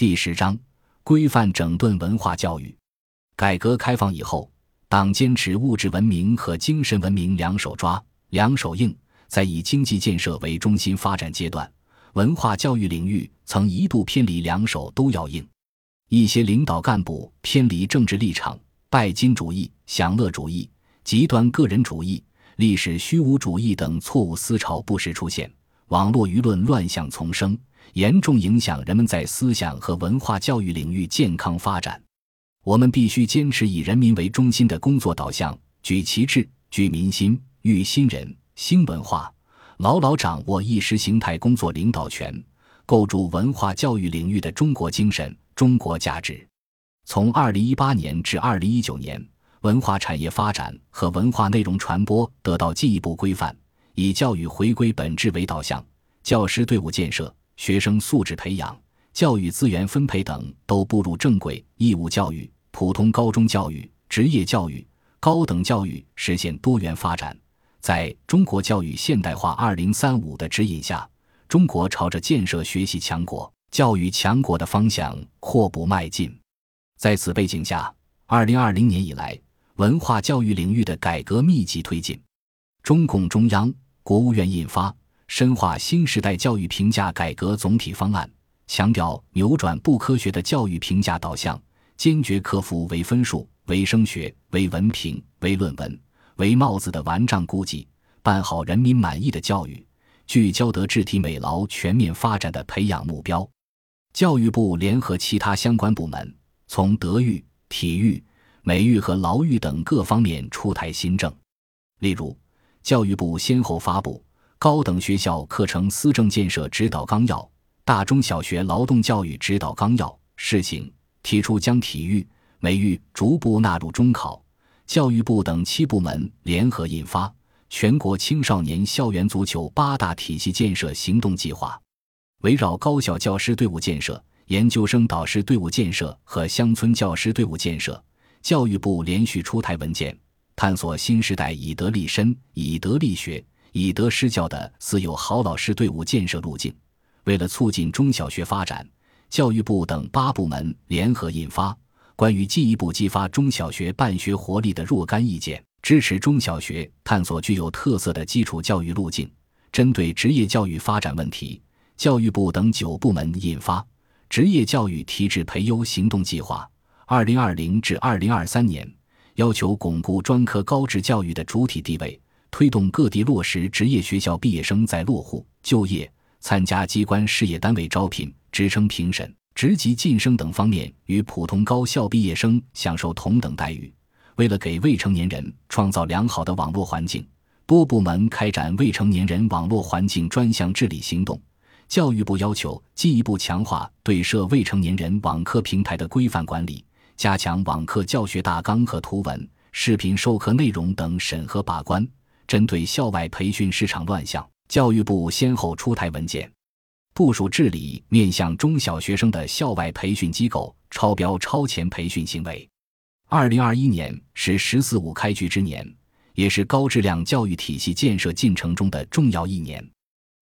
第十章规范整顿文化教育。改革开放以后，党坚持物质文明和精神文明两手抓、两手硬。在以经济建设为中心发展阶段，文化教育领域曾一度偏离两手都要硬。一些领导干部偏离政治立场，拜金主义、享乐主义、极端个人主义、历史虚无主义等错误思潮不时出现，网络舆论乱象丛生，严重影响人们在思想和文化教育领域健康发展。我们必须坚持以人民为中心的工作导向，举旗帜、聚民心、育新人。新文化，牢牢掌握意识形态工作领导权，构筑文化教育领域的中国精神、中国价值。从二零一八年至二零一九年，文化产业发展和文化内容传播得到进一步规范，以教育回归本质为导向，教师队伍建设、学生素质培养、教育资源分配等都步入正轨。义务教育、普通高中教育、职业教育、高等教育实现多元发展。在中国教育现代化二零三五的指引下，中国朝着建设学习强国、教育强国的方向阔步迈进。在此背景下，二零二零年以来，文化教育领域的改革密集推进。中共中央、国务院印发《深化新时代教育评价改革总体方案》，强调扭转不科学的教育评价导向，坚决克服唯分数、唯升学、唯文凭、唯论文。为帽子的顽瘴估计，办好人民满意的教育，聚焦德智体美劳全面发展的培养目标。教育部联合其他相关部门，从德育、体育、美育和劳育等各方面出台新政。例如，教育部先后发布《高等学校课程思政建设指导纲要》《大中小学劳动教育指导纲要》试行，提出将体育、美育逐步纳入中考。教育部等七部门联合印发《全国青少年校园足球八大体系建设行动计划》，围绕高校教师队伍建设、研究生导师队伍建设和乡村教师队伍建设，教育部连续出台文件，探索新时代以德立身、以德立学、以德施教的四有好老师队伍建设路径。为了促进中小学发展，教育部等八部门联合印发。关于进一步激发中小学办学活力的若干意见，支持中小学探索具有特色的基础教育路径。针对职业教育发展问题，教育部等九部门印发《职业教育提质培优行动计划（二零二零至二零二三年）》，要求巩固专科高职教育的主体地位，推动各地落实职业学校毕业生在落户、就业、参加机关事业单位招聘、职称评审。职级晋升等方面与普通高校毕业生享受同等待遇。为了给未成年人创造良好的网络环境，多部门开展未成年人网络环境专项治理行动。教育部要求进一步强化对涉未成年人网课平台的规范管理，加强网课教学大纲和图文、视频授课内容等审核把关。针对校外培训市场乱象，教育部先后出台文件。部署治理面向中小学生的校外培训机构超标超前培训行为。二零二一年是“十四五”开局之年，也是高质量教育体系建设进程中的重要一年。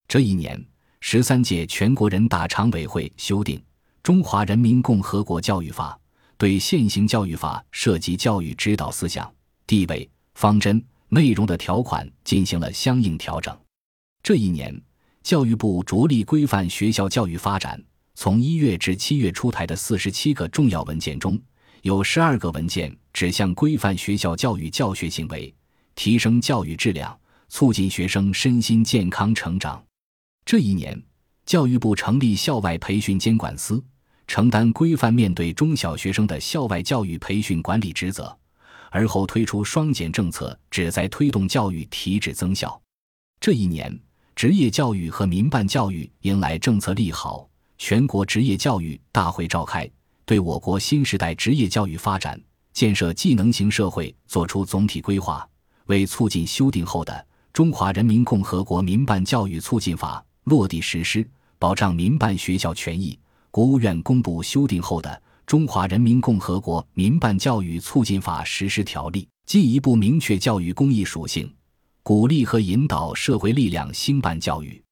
这一年，十三届全国人大常委会修订《中华人民共和国教育法》，对现行教育法涉及教育指导思想、地位、方针、内容的条款进行了相应调整。这一年。教育部着力规范学校教育发展，从一月至七月出台的四十七个重要文件中，有十二个文件指向规范学校教育教学行为，提升教育质量，促进学生身心健康成长。这一年，教育部成立校外培训监管司，承担规范面对中小学生的校外教育培训管理职责。而后推出双减政策，旨在推动教育提质增效。这一年。职业教育和民办教育迎来政策利好，全国职业教育大会召开，对我国新时代职业教育发展、建设技能型社会作出总体规划。为促进修订后的《中华人民共和国民办教育促进法》落地实施，保障民办学校权益，国务院公布修订后的《中华人民共和国民办教育促进法实施条例》，进一步明确教育公益属性。鼓励和引导社会力量兴办教育。